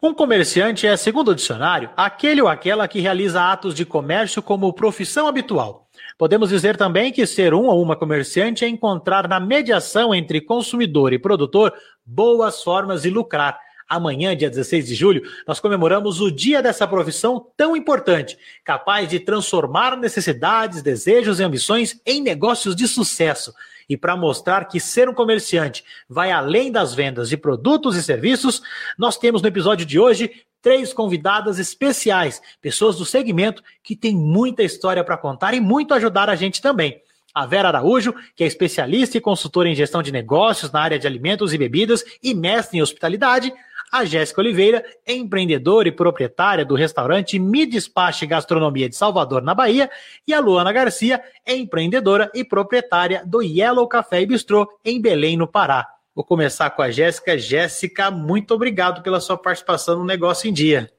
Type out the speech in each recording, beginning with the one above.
Um comerciante é, segundo o dicionário, aquele ou aquela que realiza atos de comércio como profissão habitual. Podemos dizer também que ser um ou uma comerciante é encontrar na mediação entre consumidor e produtor boas formas de lucrar. Amanhã, dia 16 de julho, nós comemoramos o dia dessa profissão tão importante, capaz de transformar necessidades, desejos e ambições em negócios de sucesso. E para mostrar que ser um comerciante vai além das vendas de produtos e serviços, nós temos no episódio de hoje três convidadas especiais, pessoas do segmento que têm muita história para contar e muito ajudar a gente também. A Vera Araújo, que é especialista e consultora em gestão de negócios na área de alimentos e bebidas e mestre em hospitalidade. A Jéssica Oliveira, empreendedora e proprietária do restaurante Me Despache Gastronomia de Salvador, na Bahia, e a Luana Garcia, empreendedora e proprietária do Yellow Café e Bistrô, em Belém, no Pará. Vou começar com a Jéssica. Jéssica, muito obrigado pela sua participação no Negócio em Dia.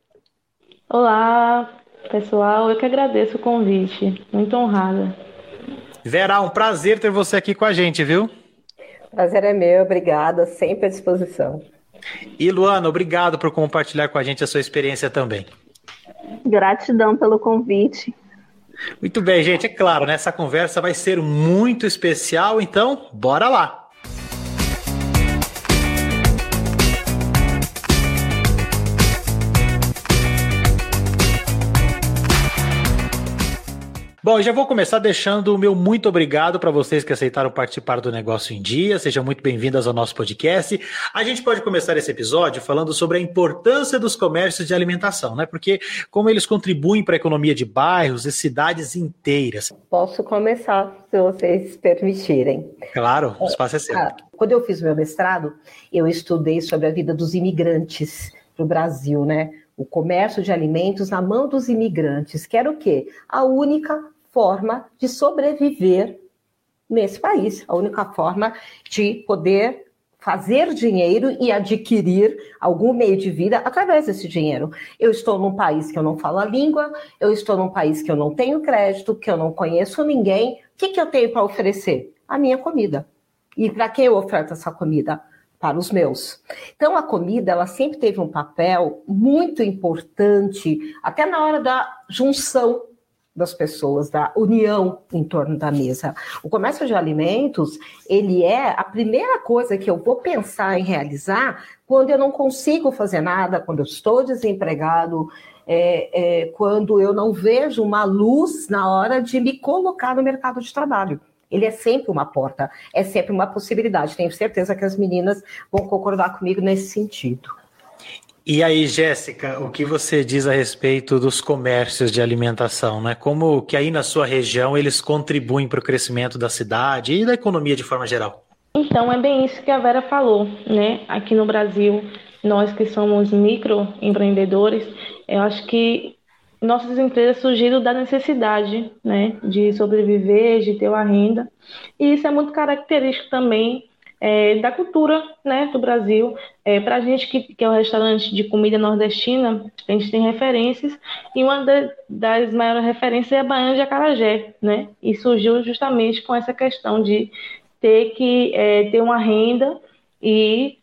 Olá, pessoal. Eu que agradeço o convite. Muito honrada. Vera, um prazer ter você aqui com a gente, viu? Prazer é meu, obrigada, sempre à disposição. E Luana, obrigado por compartilhar com a gente a sua experiência também. Gratidão pelo convite. Muito bem, gente. É claro, né? essa conversa vai ser muito especial, então bora lá. Bom, eu já vou começar deixando o meu muito obrigado para vocês que aceitaram participar do Negócio em Dia. Sejam muito bem-vindas ao nosso podcast. A gente pode começar esse episódio falando sobre a importância dos comércios de alimentação, né? Porque como eles contribuem para a economia de bairros e cidades inteiras. Posso começar, se vocês permitirem. Claro, o espaço é seu. Ah, quando eu fiz meu mestrado, eu estudei sobre a vida dos imigrantes para o Brasil, né? o comércio de alimentos na mão dos imigrantes, que era o quê? A única forma de sobreviver nesse país, a única forma de poder fazer dinheiro e adquirir algum meio de vida através desse dinheiro. Eu estou num país que eu não falo a língua, eu estou num país que eu não tenho crédito, que eu não conheço ninguém. O que, que eu tenho para oferecer? A minha comida. E para quem eu oferto essa comida? Para os meus. Então, a comida, ela sempre teve um papel muito importante, até na hora da junção das pessoas, da união em torno da mesa. O comércio de alimentos, ele é a primeira coisa que eu vou pensar em realizar quando eu não consigo fazer nada, quando eu estou desempregado, é, é, quando eu não vejo uma luz na hora de me colocar no mercado de trabalho. Ele é sempre uma porta, é sempre uma possibilidade. Tenho certeza que as meninas vão concordar comigo nesse sentido. E aí, Jéssica, o que você diz a respeito dos comércios de alimentação, né? Como que aí na sua região eles contribuem para o crescimento da cidade e da economia de forma geral? Então, é bem isso que a Vera falou, né? Aqui no Brasil, nós que somos microempreendedores, eu acho que nossas empresas surgiram da necessidade, né, de sobreviver, de ter uma renda. E isso é muito característico também é, da cultura né, do Brasil. É, Para a gente que, que é um restaurante de comida nordestina, a gente tem referências, e uma das maiores referências é a Baiana de Acarajé, né? E surgiu justamente com essa questão de ter que é, ter uma renda e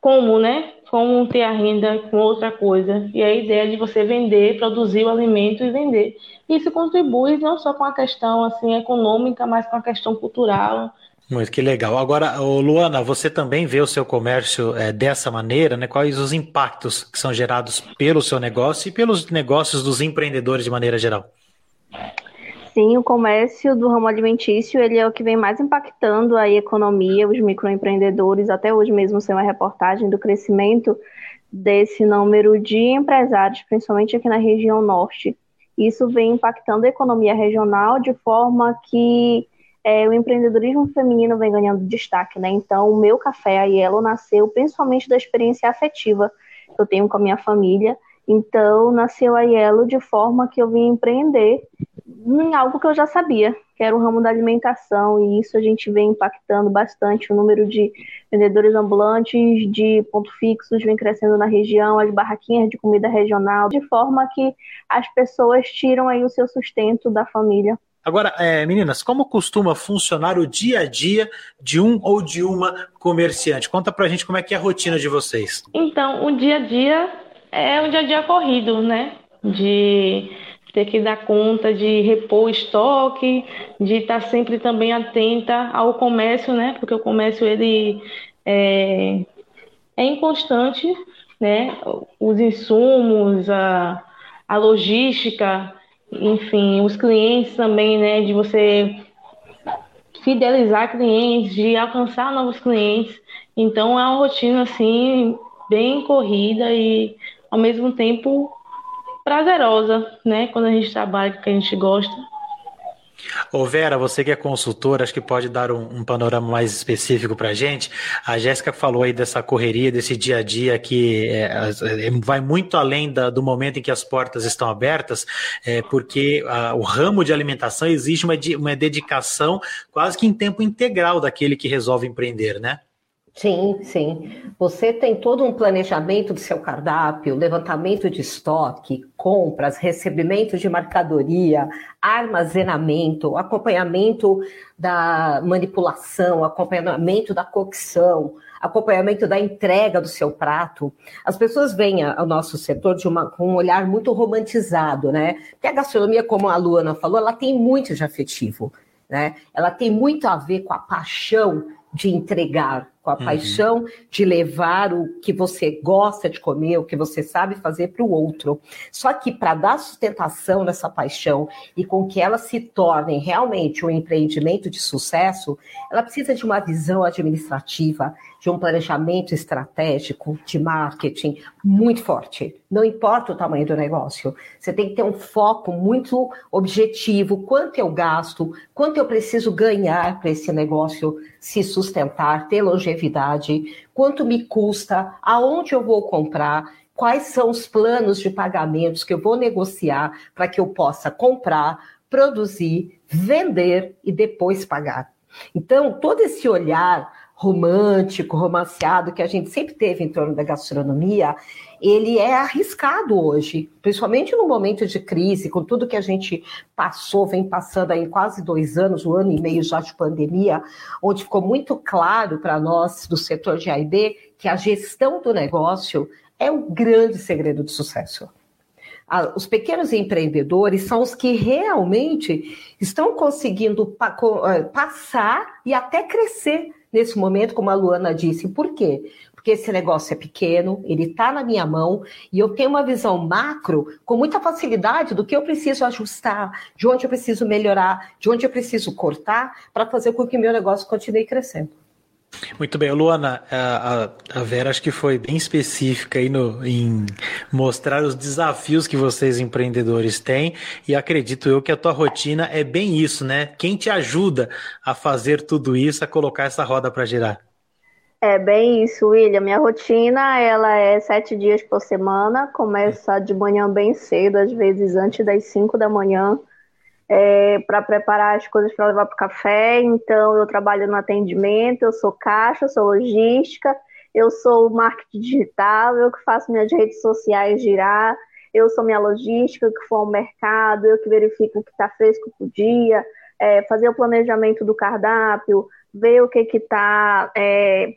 como, né? Como ter a renda com outra coisa. E a ideia de você vender, produzir o alimento e vender. Isso contribui não só com a questão assim econômica, mas com a questão cultural, muito que legal. Agora, Luana, você também vê o seu comércio é, dessa maneira, né? Quais os impactos que são gerados pelo seu negócio e pelos negócios dos empreendedores de maneira geral? Sim, o comércio do ramo alimentício ele é o que vem mais impactando a economia, os microempreendedores. Até hoje mesmo saiu uma reportagem do crescimento desse número de empresários, principalmente aqui na região norte. Isso vem impactando a economia regional de forma que é, o empreendedorismo feminino vem ganhando destaque, né? Então, o meu café, a nasceu principalmente da experiência afetiva que eu tenho com a minha família. Então, nasceu a de forma que eu vim empreender em algo que eu já sabia, que era o ramo da alimentação, e isso a gente vem impactando bastante. O número de vendedores ambulantes, de ponto fixos, vem crescendo na região, as barraquinhas de comida regional, de forma que as pessoas tiram aí o seu sustento da família. Agora, é, meninas, como costuma funcionar o dia a dia de um ou de uma comerciante? Conta pra gente como é que é a rotina de vocês. Então, o dia a dia é um dia a dia corrido, né? De ter que dar conta de repor estoque, de estar sempre também atenta ao comércio, né? Porque o comércio ele é, é inconstante, né? Os insumos, a, a logística, enfim, os clientes também, né? De você fidelizar clientes, de alcançar novos clientes. Então é uma rotina assim bem corrida e ao mesmo tempo prazerosa, né? Quando a gente trabalha com o que a gente gosta. Ô Vera, você que é consultora, acho que pode dar um, um panorama mais específico para a gente. A Jéssica falou aí dessa correria, desse dia a dia que é, é, vai muito além da, do momento em que as portas estão abertas, é, porque a, o ramo de alimentação exige uma, uma dedicação quase que em tempo integral daquele que resolve empreender, né? Sim, sim. Você tem todo um planejamento do seu cardápio, levantamento de estoque, compras, recebimento de mercadoria, armazenamento, acompanhamento da manipulação, acompanhamento da cocção, acompanhamento da entrega do seu prato. As pessoas veem ao nosso setor de uma, com um olhar muito romantizado, né? Porque a gastronomia, como a Luana falou, ela tem muito de afetivo, né? Ela tem muito a ver com a paixão de entregar, com a uhum. paixão de levar o que você gosta de comer, o que você sabe fazer para o outro. Só que para dar sustentação nessa paixão e com que ela se torne realmente um empreendimento de sucesso, ela precisa de uma visão administrativa, de um planejamento estratégico de marketing muito forte. Não importa o tamanho do negócio, você tem que ter um foco muito objetivo: quanto eu gasto, quanto eu preciso ganhar para esse negócio se sustentar, ter longevidade, quanto me custa, aonde eu vou comprar. Quais são os planos de pagamentos que eu vou negociar para que eu possa comprar, produzir, vender e depois pagar? Então, todo esse olhar romântico, romanceado que a gente sempre teve em torno da gastronomia, ele é arriscado hoje, principalmente no momento de crise, com tudo que a gente passou, vem passando aí quase dois anos, um ano e meio já de pandemia, onde ficou muito claro para nós do setor de AIB que a gestão do negócio é o grande segredo do sucesso. Os pequenos empreendedores são os que realmente estão conseguindo eh, passar e até crescer nesse momento, como a Luana disse. Por quê? Porque esse negócio é pequeno, ele está na minha mão e eu tenho uma visão macro com muita facilidade do que eu preciso ajustar, de onde eu preciso melhorar, de onde eu preciso cortar para fazer com que meu negócio continue crescendo. Muito bem, Luana, a, a, Vera acho que foi bem específica aí no, em mostrar os desafios que vocês empreendedores têm e acredito eu que a tua rotina é bem isso, né? Quem te ajuda a fazer tudo isso, a colocar essa roda para girar? É bem isso, William. Minha rotina ela é sete dias por semana, começa de manhã bem cedo, às vezes antes das cinco da manhã é, para preparar as coisas para levar para o café. Então, eu trabalho no atendimento, eu sou caixa, sou logística, eu sou marketing digital, eu que faço minhas redes sociais girar, eu sou minha logística, que for ao mercado, eu que verifico o que está fresco para o dia, é, fazer o planejamento do cardápio, ver o que está. É,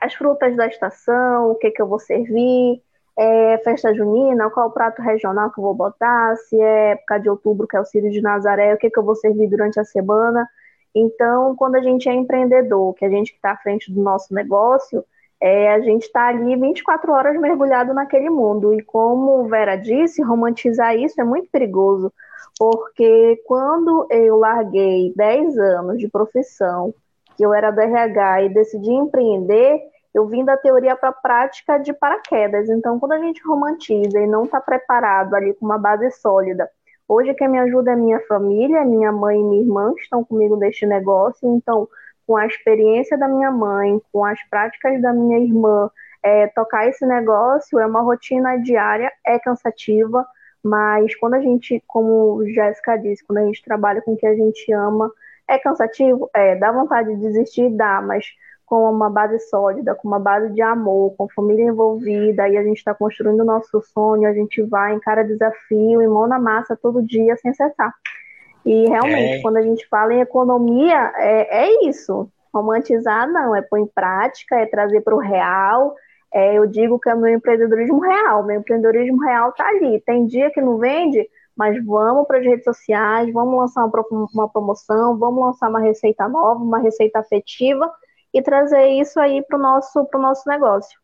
as frutas da estação, o que, que eu vou servir, é festa junina, qual o prato regional que eu vou botar, se é época de outubro, que é o Círio de Nazaré, o que, que eu vou servir durante a semana. Então, quando a gente é empreendedor, que a gente está à frente do nosso negócio, é, a gente está ali 24 horas mergulhado naquele mundo. E como Vera disse, romantizar isso é muito perigoso, porque quando eu larguei 10 anos de profissão, que eu era do RH e decidi empreender, eu vim da teoria para a prática de paraquedas. Então, quando a gente romantiza e não está preparado ali com uma base sólida, hoje quem me ajuda é minha família, minha mãe e minha irmã estão comigo neste negócio. Então, com a experiência da minha mãe, com as práticas da minha irmã, é, tocar esse negócio é uma rotina diária, é cansativa, mas quando a gente, como Jéssica disse, quando a gente trabalha com o que a gente ama, é cansativo? É, dá vontade de desistir? Dá, mas com uma base sólida, com uma base de amor, com família envolvida, e a gente está construindo o nosso sonho, a gente vai, encara desafio, em mão na massa todo dia, sem cessar. E realmente, é. quando a gente fala em economia, é, é isso. Romantizar não, é pôr em prática, é trazer para o real, é, eu digo que é o meu empreendedorismo real. Meu empreendedorismo real está ali. Tem dia que não vende, mas vamos para as redes sociais, vamos lançar uma promoção, vamos lançar uma receita nova, uma receita afetiva e trazer isso aí para o nosso, nosso negócio.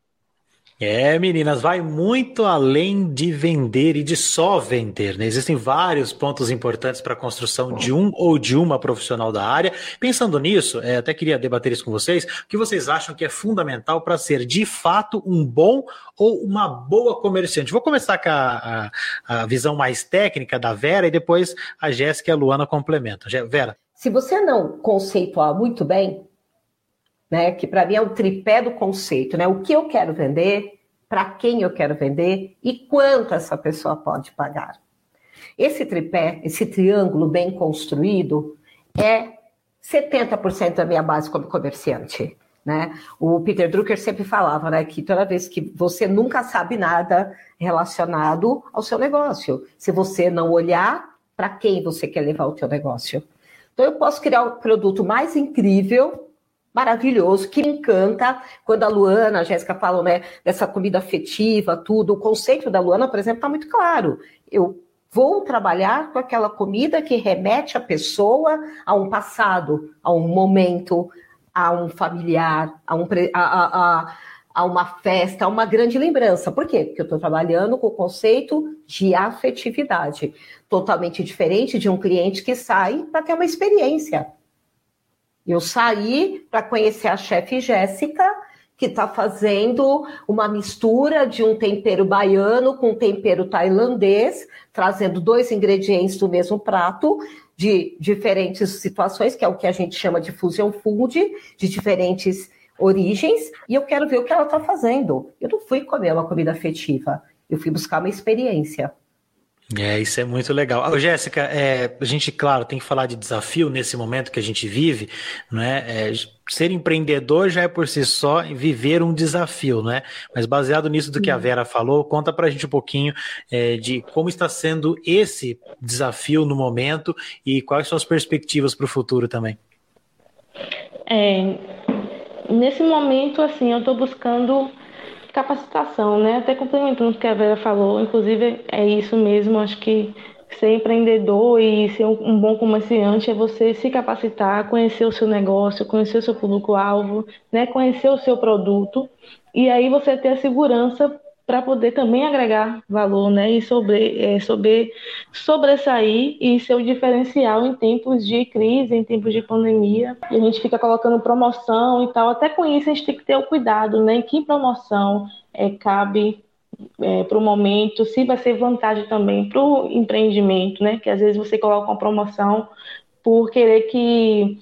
É, meninas, vai muito além de vender e de só vender, né? Existem vários pontos importantes para a construção de um ou de uma profissional da área. Pensando nisso, é, até queria debater isso com vocês. O que vocês acham que é fundamental para ser de fato um bom ou uma boa comerciante? Vou começar com a, a, a visão mais técnica da Vera e depois a Jéssica e a Luana complementam. Vera. Se você não conceituar muito bem, né? Que para mim é o tripé do conceito, né? O que eu quero vender, para quem eu quero vender e quanto essa pessoa pode pagar. Esse tripé, esse triângulo bem construído, é 70% da minha base como comerciante. Né? O Peter Drucker sempre falava né, que toda vez que você nunca sabe nada relacionado ao seu negócio, se você não olhar para quem você quer levar o seu negócio. Então eu posso criar o produto mais incrível, maravilhoso, que me encanta. Quando a Luana, a Jéssica falam, né, dessa comida afetiva, tudo, o conceito da Luana, por exemplo, está muito claro. Eu vou trabalhar com aquela comida que remete a pessoa a um passado, a um momento, a um familiar, a, um, a, a, a uma festa, a uma grande lembrança. Por quê? Porque eu estou trabalhando com o conceito de afetividade, totalmente diferente de um cliente que sai para ter uma experiência. Eu saí para conhecer a chefe Jéssica, que está fazendo uma mistura de um tempero baiano com um tempero tailandês, trazendo dois ingredientes do mesmo prato, de diferentes situações, que é o que a gente chama de fusion food, de diferentes origens, e eu quero ver o que ela está fazendo. Eu não fui comer uma comida afetiva, eu fui buscar uma experiência. É, isso é muito legal. Ô, Jéssica, é, a gente, claro, tem que falar de desafio nesse momento que a gente vive, não é? é? Ser empreendedor já é por si só viver um desafio, não é? Mas baseado nisso do que a. Vera falou, conta pra gente um pouquinho é, de como está sendo esse desafio no momento e quais são as perspectivas para o futuro também. É, nesse momento, assim, eu estou buscando capacitação, né? Até complementando o que a Vera falou, inclusive é isso mesmo, acho que ser empreendedor e ser um bom comerciante é você se capacitar, conhecer o seu negócio, conhecer o seu público-alvo, né? conhecer o seu produto, e aí você ter a segurança para poder também agregar valor, né? E sobre, é, sobre sobressair e ser o diferencial em tempos de crise, em tempos de pandemia. E a gente fica colocando promoção e tal. Até com isso a gente tem que ter o cuidado, né? Em que promoção é, cabe é, para o momento, se vai ser vantagem também para o empreendimento, né? Que às vezes você coloca uma promoção por querer que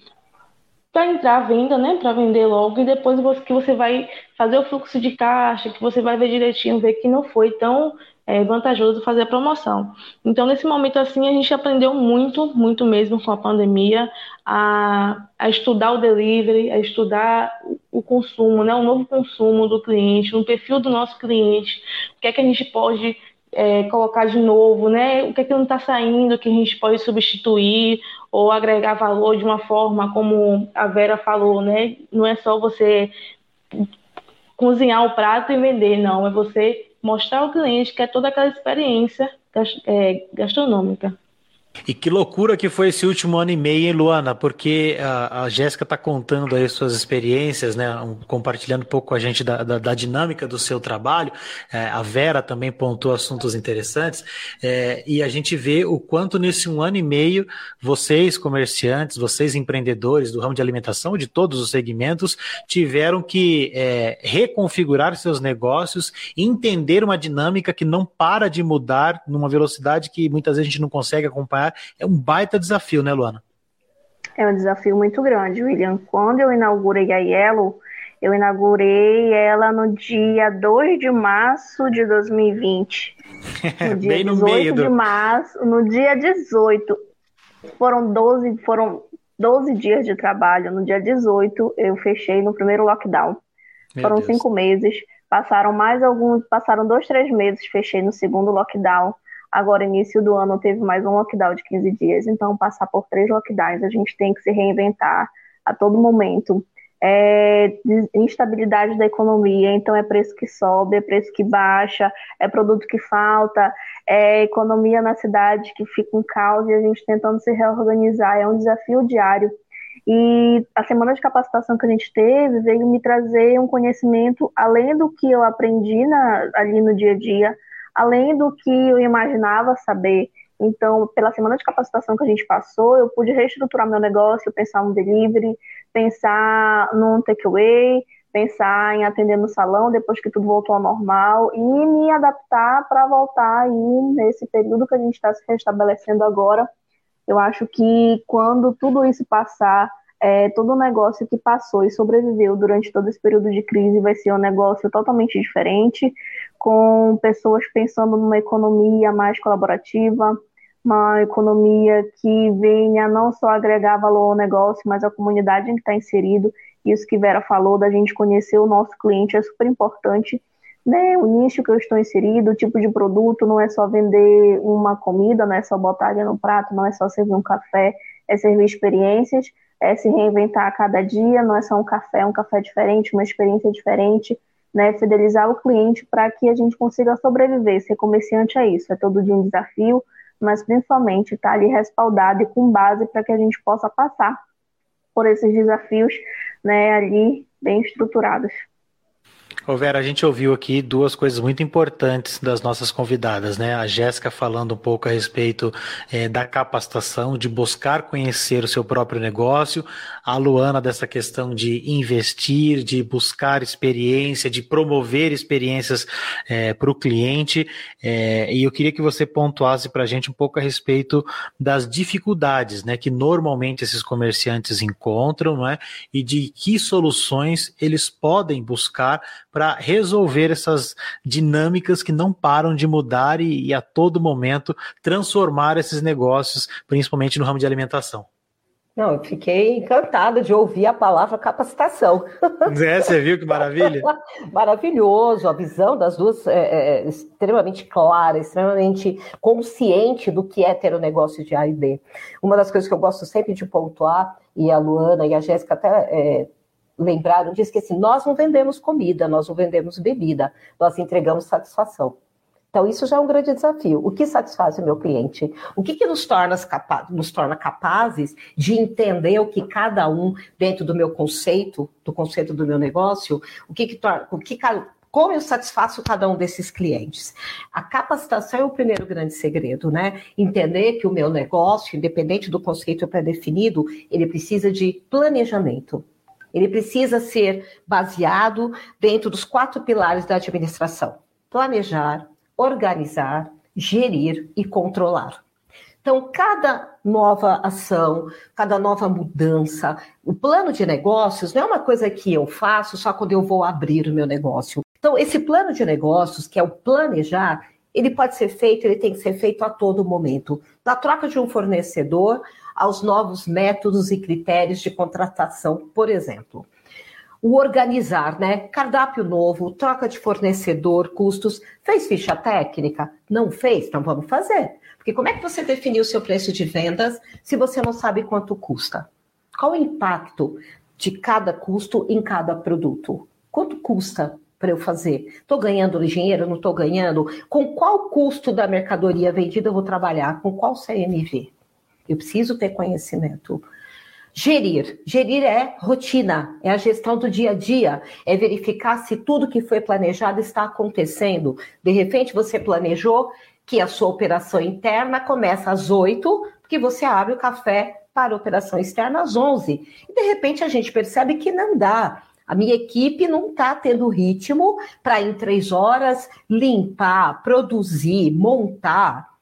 para entrar à venda, né, para vender logo e depois você, que você vai fazer o fluxo de caixa, que você vai ver direitinho, ver que não foi tão é, vantajoso fazer a promoção. Então, nesse momento assim, a gente aprendeu muito, muito mesmo com a pandemia, a, a estudar o delivery, a estudar o consumo, né, o novo consumo do cliente, no perfil do nosso cliente, o que é que a gente pode é, colocar de novo, né? O que é que não está saindo, que a gente pode substituir ou agregar valor de uma forma como a Vera falou, né? Não é só você cozinhar o prato e vender, não. É você mostrar ao cliente que é toda aquela experiência é, gastronômica. E que loucura que foi esse último ano e meio, hein, Luana? Porque a, a Jéssica está contando aí suas experiências, né? Um, compartilhando um pouco com a gente da, da, da dinâmica do seu trabalho. É, a Vera também pontuou assuntos interessantes. É, e a gente vê o quanto nesse um ano e meio vocês, comerciantes, vocês empreendedores do ramo de alimentação, de todos os segmentos, tiveram que é, reconfigurar seus negócios, entender uma dinâmica que não para de mudar numa velocidade que muitas vezes a gente não consegue acompanhar é um baita desafio, né, Luana? É um desafio muito grande, William. Quando eu inaugurei a Yellow, eu inaugurei ela no dia 2 de março de 2020. No dia Bem no 18 meio do... de março, no dia 18. Foram 12, foram 12 dias de trabalho. No dia 18, eu fechei no primeiro lockdown. Meu foram Deus. cinco meses. Passaram mais alguns, passaram dois, três meses, fechei no segundo lockdown. Agora, início do ano, teve mais um lockdown de 15 dias, então passar por três lockdowns, a gente tem que se reinventar a todo momento. é instabilidade da economia, então é preço que sobe, é preço que baixa, é produto que falta, é economia na cidade que fica um caos e a gente tentando se reorganizar, é um desafio diário. E a semana de capacitação que a gente teve veio me trazer um conhecimento além do que eu aprendi na, ali no dia a dia, além do que eu imaginava saber. Então, pela semana de capacitação que a gente passou, eu pude reestruturar meu negócio, pensar um delivery, pensar num takeaway, pensar em atender no salão depois que tudo voltou ao normal e me adaptar para voltar aí nesse período que a gente está se restabelecendo agora. Eu acho que quando tudo isso passar, é, todo o negócio que passou e sobreviveu durante todo esse período de crise vai ser um negócio totalmente diferente, com pessoas pensando numa economia mais colaborativa, uma economia que venha não só agregar valor ao negócio, mas à comunidade em que está inserido. Isso que Vera falou, da gente conhecer o nosso cliente, é super importante. Né? O nicho que eu estou inserido, o tipo de produto, não é só vender uma comida, não é só botar ali no prato, não é só servir um café, é servir experiências, é se reinventar a cada dia, não é só um café, um café diferente, uma experiência diferente, né? Fidelizar o cliente para que a gente consiga sobreviver. Ser comerciante é isso, é todo dia um desafio, mas principalmente estar tá ali respaldado e com base para que a gente possa passar por esses desafios, né, ali bem estruturados. Ô Vera, a gente ouviu aqui duas coisas muito importantes das nossas convidadas, né? A Jéssica falando um pouco a respeito é, da capacitação, de buscar conhecer o seu próprio negócio, a Luana dessa questão de investir, de buscar experiência, de promover experiências é, para o cliente. É, e eu queria que você pontuasse para a gente um pouco a respeito das dificuldades, né? Que normalmente esses comerciantes encontram, não é? E de que soluções eles podem buscar para resolver essas dinâmicas que não param de mudar e, e, a todo momento transformar esses negócios, principalmente no ramo de alimentação. Não, eu fiquei encantada de ouvir a palavra capacitação. É, você viu que maravilha? Maravilhoso, a visão das duas é, é, extremamente clara, extremamente consciente do que é ter o um negócio de A e B. Uma das coisas que eu gosto sempre de pontuar, e a Luana e a Jéssica até é, lembraram disso que assim, nós não vendemos comida, nós não vendemos bebida, nós entregamos satisfação. Então, isso já é um grande desafio. O que satisfaz o meu cliente? O que, que nos, torna nos torna capazes de entender o que cada um, dentro do meu conceito, do conceito do meu negócio, o que, que o que como eu satisfaço cada um desses clientes? A capacitação é o primeiro grande segredo, né? Entender que o meu negócio, independente do conceito pré-definido, ele precisa de planejamento. Ele precisa ser baseado dentro dos quatro pilares da administração: planejar, organizar, gerir e controlar. Então, cada nova ação, cada nova mudança, o plano de negócios não é uma coisa que eu faço só quando eu vou abrir o meu negócio. Então, esse plano de negócios, que é o planejar, ele pode ser feito, ele tem que ser feito a todo momento. Da troca de um fornecedor aos novos métodos e critérios de contratação, por exemplo. O organizar, né? Cardápio novo, troca de fornecedor, custos. Fez ficha técnica? Não fez? Então vamos fazer. Porque como é que você definiu o seu preço de vendas se você não sabe quanto custa? Qual o impacto de cada custo em cada produto? Quanto custa para eu fazer? Estou ganhando dinheiro? Não estou ganhando? Com qual custo da mercadoria vendida eu vou trabalhar? Com qual CMV? Eu preciso ter conhecimento. Gerir. Gerir é rotina, é a gestão do dia a dia, é verificar se tudo que foi planejado está acontecendo. De repente, você planejou que a sua operação interna começa às 8, porque você abre o café para a operação externa às 11. E de repente a gente percebe que não dá. A minha equipe não está tendo ritmo para, em três horas, limpar, produzir, montar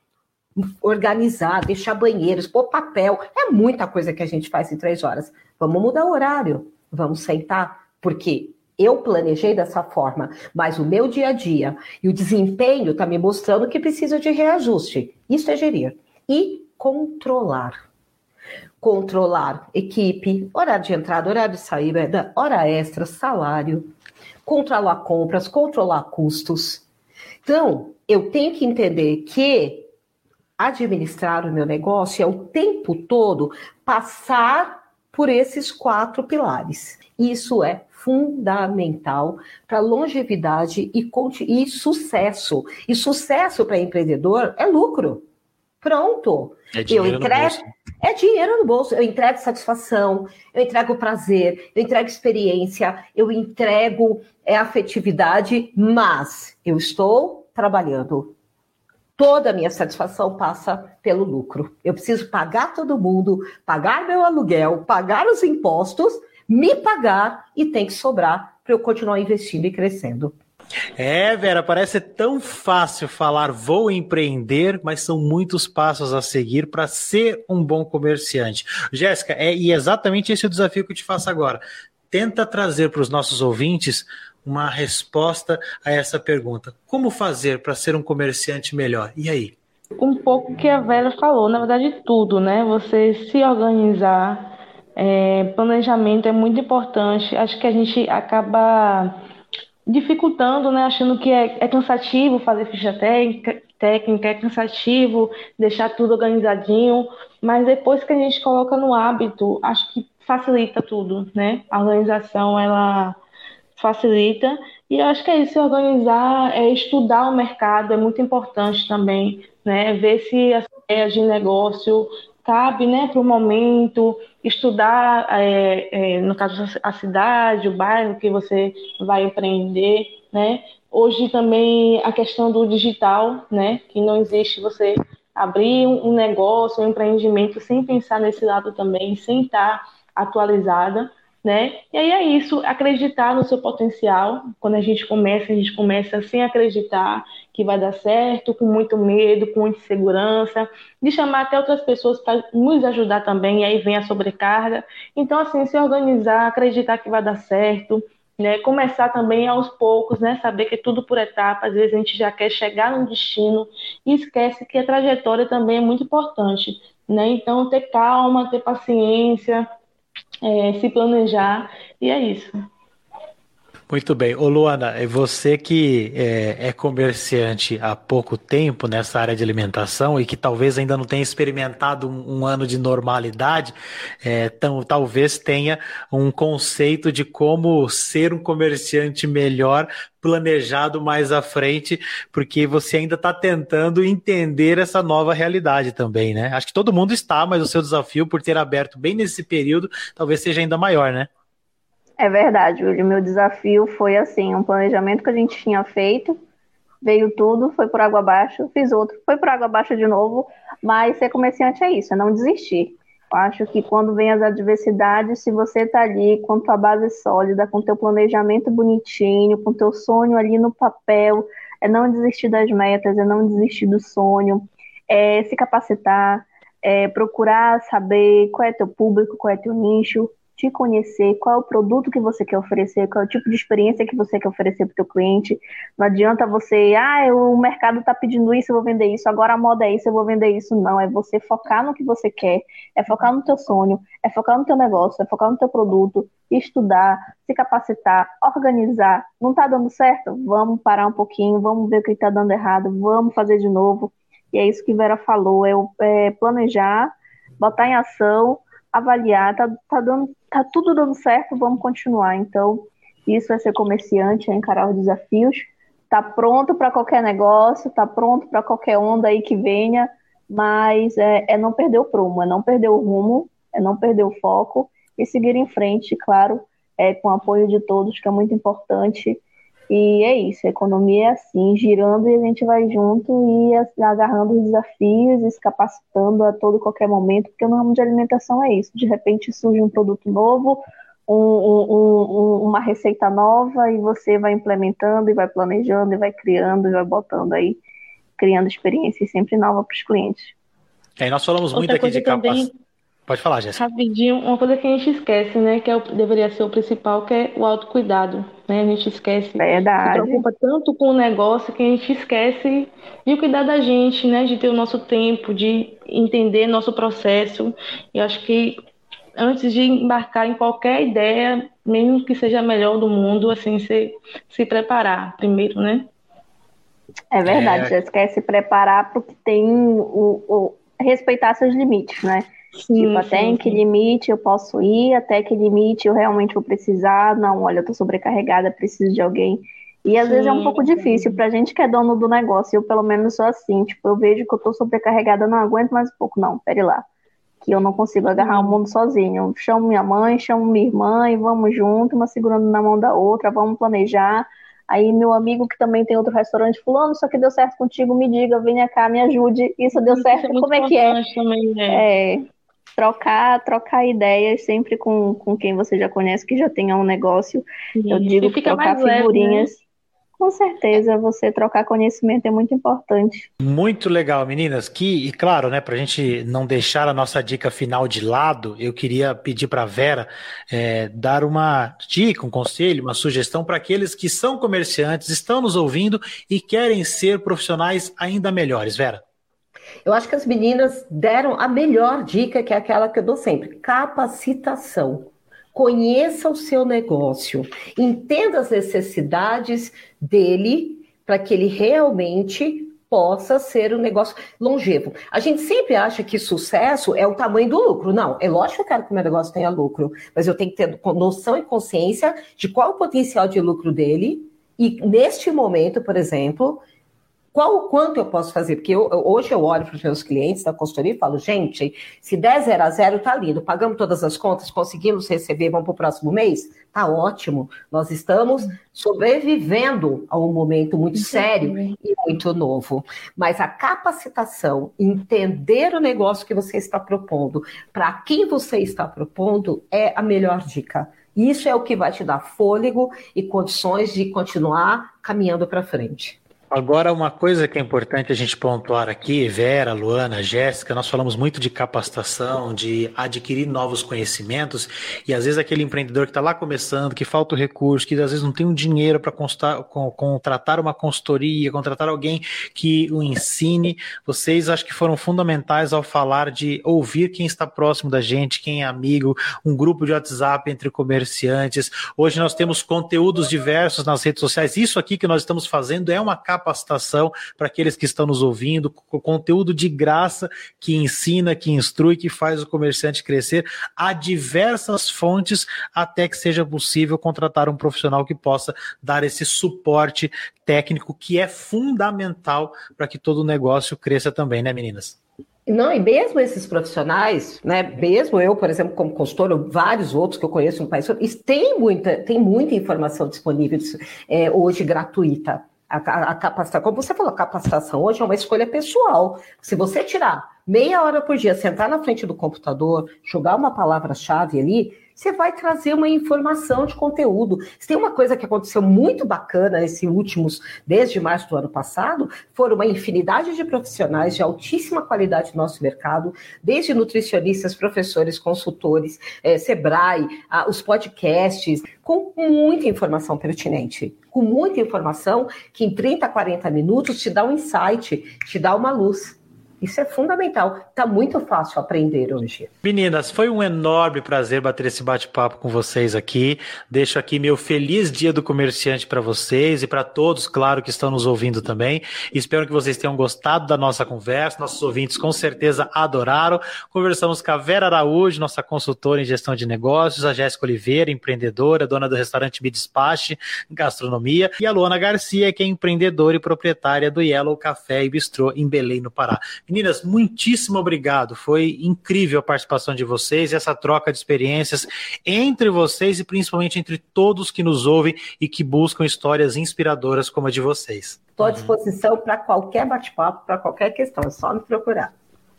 organizar, deixar banheiros, pôr papel. É muita coisa que a gente faz em três horas. Vamos mudar o horário, vamos sentar, porque eu planejei dessa forma, mas o meu dia a dia e o desempenho está me mostrando que precisa de reajuste. Isso é gerir. E controlar. Controlar equipe, horário de entrada, horário de saída, hora extra, salário, controlar compras, controlar custos. Então, eu tenho que entender que administrar o meu negócio é o tempo todo passar por esses quatro pilares. Isso é fundamental para longevidade e, e sucesso. E sucesso para empreendedor é lucro. Pronto. É dinheiro eu entrego, É dinheiro no bolso. Eu entrego satisfação, eu entrego prazer, eu entrego experiência, eu entrego é, afetividade, mas eu estou trabalhando. Toda a minha satisfação passa pelo lucro. Eu preciso pagar todo mundo, pagar meu aluguel, pagar os impostos, me pagar e tem que sobrar para eu continuar investindo e crescendo. É, Vera, parece tão fácil falar vou empreender, mas são muitos passos a seguir para ser um bom comerciante. Jéssica, é e exatamente esse é o desafio que eu te faço agora. Tenta trazer para os nossos ouvintes uma resposta a essa pergunta. Como fazer para ser um comerciante melhor? E aí? Um pouco que a Vera falou, na verdade, tudo, né? Você se organizar, é, planejamento é muito importante. Acho que a gente acaba dificultando, né? Achando que é, é cansativo fazer ficha técnica, técnica, é cansativo deixar tudo organizadinho, mas depois que a gente coloca no hábito, acho que facilita tudo, né? A organização, ela facilita. E acho que é isso, organizar, é estudar o mercado, é muito importante também, né? Ver se as ideias de negócio cabe né, para o momento, estudar, é, é, no caso, a cidade, o bairro que você vai empreender, né? Hoje também a questão do digital, né? Que não existe você abrir um negócio, um empreendimento sem pensar nesse lado também, sem estar atualizada né? E aí é isso, acreditar no seu potencial. Quando a gente começa, a gente começa sem acreditar que vai dar certo, com muito medo, com muita insegurança, de chamar até outras pessoas para nos ajudar também, e aí vem a sobrecarga. Então, assim, se organizar, acreditar que vai dar certo, né? Começar também aos poucos, né? Saber que é tudo por etapas, às vezes a gente já quer chegar no destino e esquece que a trajetória também é muito importante, né? Então, ter calma, ter paciência, é, se planejar, e é isso. Muito bem. Ô Luana, você que é, é, comerciante há pouco tempo nessa área de alimentação e que talvez ainda não tenha experimentado um, um ano de normalidade, é, tão, talvez tenha um conceito de como ser um comerciante melhor planejado mais à frente, porque você ainda está tentando entender essa nova realidade também, né? Acho que todo mundo está, mas o seu desafio por ter aberto bem nesse período talvez seja ainda maior, né? É verdade, O meu desafio foi assim, um planejamento que a gente tinha feito, veio tudo, foi por água abaixo, fiz outro, foi por água abaixo de novo, mas ser comerciante é isso, é não desistir. Eu acho que quando vem as adversidades, se você está ali com tua base sólida, com teu planejamento bonitinho, com teu sonho ali no papel, é não desistir das metas, é não desistir do sonho, é se capacitar, é procurar saber qual é teu público, qual é teu nicho, te conhecer, qual é o produto que você quer oferecer, qual é o tipo de experiência que você quer oferecer para o teu cliente. Não adianta você, ah, o mercado está pedindo isso, eu vou vender isso, agora a moda é isso, eu vou vender isso. Não, é você focar no que você quer, é focar no teu sonho, é focar no teu negócio, é focar no teu produto, estudar, se capacitar, organizar. Não está dando certo? Vamos parar um pouquinho, vamos ver o que está dando errado, vamos fazer de novo. E é isso que Vera falou, é, é planejar, botar em ação avaliar, tá, tá, dando, tá tudo dando certo, vamos continuar. Então, isso é ser comerciante, é encarar os desafios, tá pronto para qualquer negócio, tá pronto para qualquer onda aí que venha, mas é, é, não perder o prumo, é não perder o rumo, é não perder o foco e seguir em frente, claro, é, com o apoio de todos, que é muito importante, e é isso, a economia é assim, girando e a gente vai junto e agarrando os desafios e se capacitando a todo qualquer momento, porque no ramo de alimentação é isso. De repente surge um produto novo, um, um, um, uma receita nova e você vai implementando e vai planejando e vai criando e vai botando aí, criando experiências sempre novas para os clientes. É, nós falamos muito aqui de capacitação. Pode falar, Jéssica. Rapidinho, uma coisa que a gente esquece, né? Que é o, deveria ser o principal, que é o autocuidado. Né? A gente esquece. Verdade. Se preocupa tanto com o negócio que a gente esquece de cuidar da gente, né? De ter o nosso tempo, de entender nosso processo. E acho que antes de embarcar em qualquer ideia, mesmo que seja a melhor do mundo, assim, se, se preparar primeiro, né? É verdade, é... Jéssica, é se preparar porque tem o, o respeitar seus limites, né? Sim, tipo, até sim, em que limite eu posso ir, até que limite eu realmente vou precisar. Não, olha, eu tô sobrecarregada, preciso de alguém. E às sim, vezes é um pouco difícil pra gente que é dono do negócio. Eu, pelo menos, sou assim. Tipo, eu vejo que eu tô sobrecarregada, não aguento mais um pouco. Não, pere lá. Que eu não consigo agarrar o mundo sozinho. Eu chamo minha mãe, chamo minha irmã e vamos junto, uma segurando na mão da outra, vamos planejar. Aí meu amigo que também tem outro restaurante fulano, só que deu certo contigo, me diga, venha cá, me ajude. Isso deu certo, é como é que é? Também, né? é? Trocar, trocar ideias sempre com, com quem você já conhece, que já tenha um negócio. Sim, eu digo que trocar figurinhas. Leve, né? Com certeza, você trocar conhecimento é muito importante. Muito legal, meninas. Que, e claro, né, para a gente não deixar a nossa dica final de lado, eu queria pedir para a Vera é, dar uma dica, um conselho, uma sugestão para aqueles que são comerciantes, estão nos ouvindo e querem ser profissionais ainda melhores. Vera. Eu acho que as meninas deram a melhor dica, que é aquela que eu dou sempre: capacitação. Conheça o seu negócio, entenda as necessidades dele para que ele realmente possa ser um negócio longevo. A gente sempre acha que sucesso é o tamanho do lucro. Não, é lógico que eu quero que o meu negócio tenha lucro, mas eu tenho que ter noção e consciência de qual o potencial de lucro dele. E neste momento, por exemplo, qual o quanto eu posso fazer? Porque eu, hoje eu olho para os meus clientes da consultoria e falo, gente, se 10 0 a 0 tá lindo, pagamos todas as contas, conseguimos receber, vamos para o próximo mês? Tá ótimo. Nós estamos sobrevivendo a um momento muito sério e muito novo. Mas a capacitação, entender o negócio que você está propondo, para quem você está propondo, é a melhor dica. Isso é o que vai te dar fôlego e condições de continuar caminhando para frente. Agora, uma coisa que é importante a gente pontuar aqui, Vera, Luana, Jéssica, nós falamos muito de capacitação, de adquirir novos conhecimentos, e às vezes aquele empreendedor que está lá começando, que falta o recurso, que às vezes não tem um dinheiro para contratar uma consultoria, contratar alguém que o ensine, vocês acho que foram fundamentais ao falar de ouvir quem está próximo da gente, quem é amigo, um grupo de WhatsApp entre comerciantes. Hoje nós temos conteúdos diversos nas redes sociais. Isso aqui que nós estamos fazendo é uma capacitação capacitação para aqueles que estão nos ouvindo, conteúdo de graça que ensina, que instrui, que faz o comerciante crescer. Há diversas fontes até que seja possível contratar um profissional que possa dar esse suporte técnico que é fundamental para que todo o negócio cresça também, né, meninas? Não, e mesmo esses profissionais, né, mesmo eu, por exemplo, como consultor, vários outros que eu conheço no país, tem muita, tem muita informação disponível é, hoje gratuita. A, a, a capacitação, como você falou, capacitação hoje é uma escolha pessoal. Se você tirar meia hora por dia, sentar na frente do computador, jogar uma palavra-chave ali, você vai trazer uma informação de conteúdo. Se tem uma coisa que aconteceu muito bacana nesses últimos, desde março do ano passado, foram uma infinidade de profissionais de altíssima qualidade no nosso mercado, desde nutricionistas, professores, consultores, é, Sebrae, a, os podcasts, com muita informação pertinente, com muita informação que em 30, 40 minutos te dá um insight, te dá uma luz. Isso é fundamental. Está muito fácil aprender hoje. Meninas, foi um enorme prazer bater esse bate-papo com vocês aqui. Deixo aqui meu feliz dia do comerciante para vocês e para todos, claro, que estão nos ouvindo também. Espero que vocês tenham gostado da nossa conversa. Nossos ouvintes com certeza adoraram. Conversamos com a Vera Araújo, nossa consultora em gestão de negócios, a Jéssica Oliveira, empreendedora, dona do restaurante Me Despache, gastronomia, e a Luana Garcia, que é empreendedora e proprietária do Yellow Café e Bistrô em Belém, no Pará. Meninas, muitíssimo obrigado. Foi incrível a participação de vocês, essa troca de experiências entre vocês e principalmente entre todos que nos ouvem e que buscam histórias inspiradoras como a de vocês. Estou à disposição para qualquer bate-papo, para qualquer questão, é só me procurar.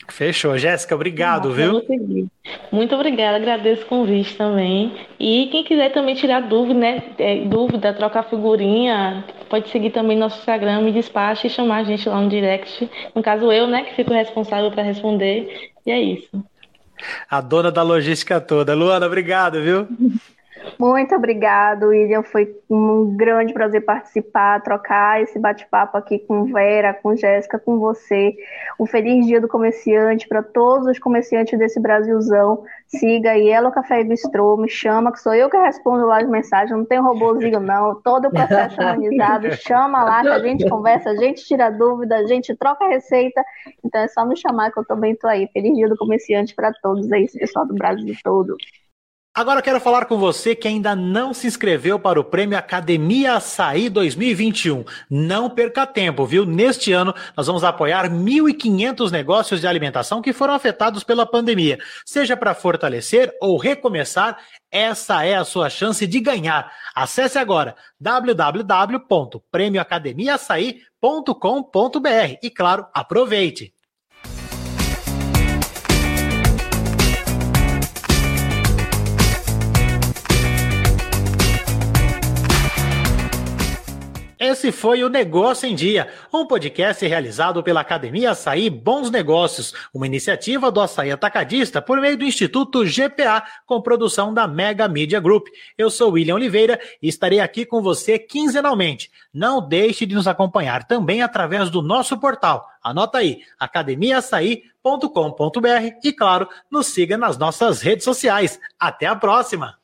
Fechou. Jéssica, obrigado, viu? Muito obrigada, agradeço o convite também. E quem quiser também tirar dúvida, né? É, dúvida, trocar figurinha, pode seguir também nosso Instagram, me despache e chamar a gente lá no direct. No caso, eu, né, que fico responsável para responder. E é isso. A dona da logística toda. Luana, obrigado, viu? Muito obrigado, William. Foi um grande prazer participar, trocar esse bate-papo aqui com Vera, com Jéssica, com você. Um feliz dia do comerciante para todos os comerciantes desse Brasilzão. Siga aí, Elo Café e Bistrô, me chama, que sou eu que respondo lá as mensagens, não tem robôzinho não, todo o processo humanizado, chama lá que a gente conversa, a gente tira dúvida, a gente troca receita, então é só me chamar que eu também tô aí. Feliz dia do comerciante para todos aí, esse pessoal do Brasil todo. Agora quero falar com você que ainda não se inscreveu para o Prêmio Academia Açaí 2021. Não perca tempo, viu? Neste ano nós vamos apoiar 1.500 negócios de alimentação que foram afetados pela pandemia. Seja para fortalecer ou recomeçar, essa é a sua chance de ganhar. Acesse agora www.prêmioacademiaaçaí.com.br e claro, aproveite. Esse foi o Negócio em Dia, um podcast realizado pela Academia Açaí Bons Negócios, uma iniciativa do Açaí Atacadista por meio do Instituto GPA, com produção da Mega Media Group. Eu sou William Oliveira e estarei aqui com você quinzenalmente. Não deixe de nos acompanhar também através do nosso portal. Anota aí, academiaaçaí.com.br e, claro, nos siga nas nossas redes sociais. Até a próxima!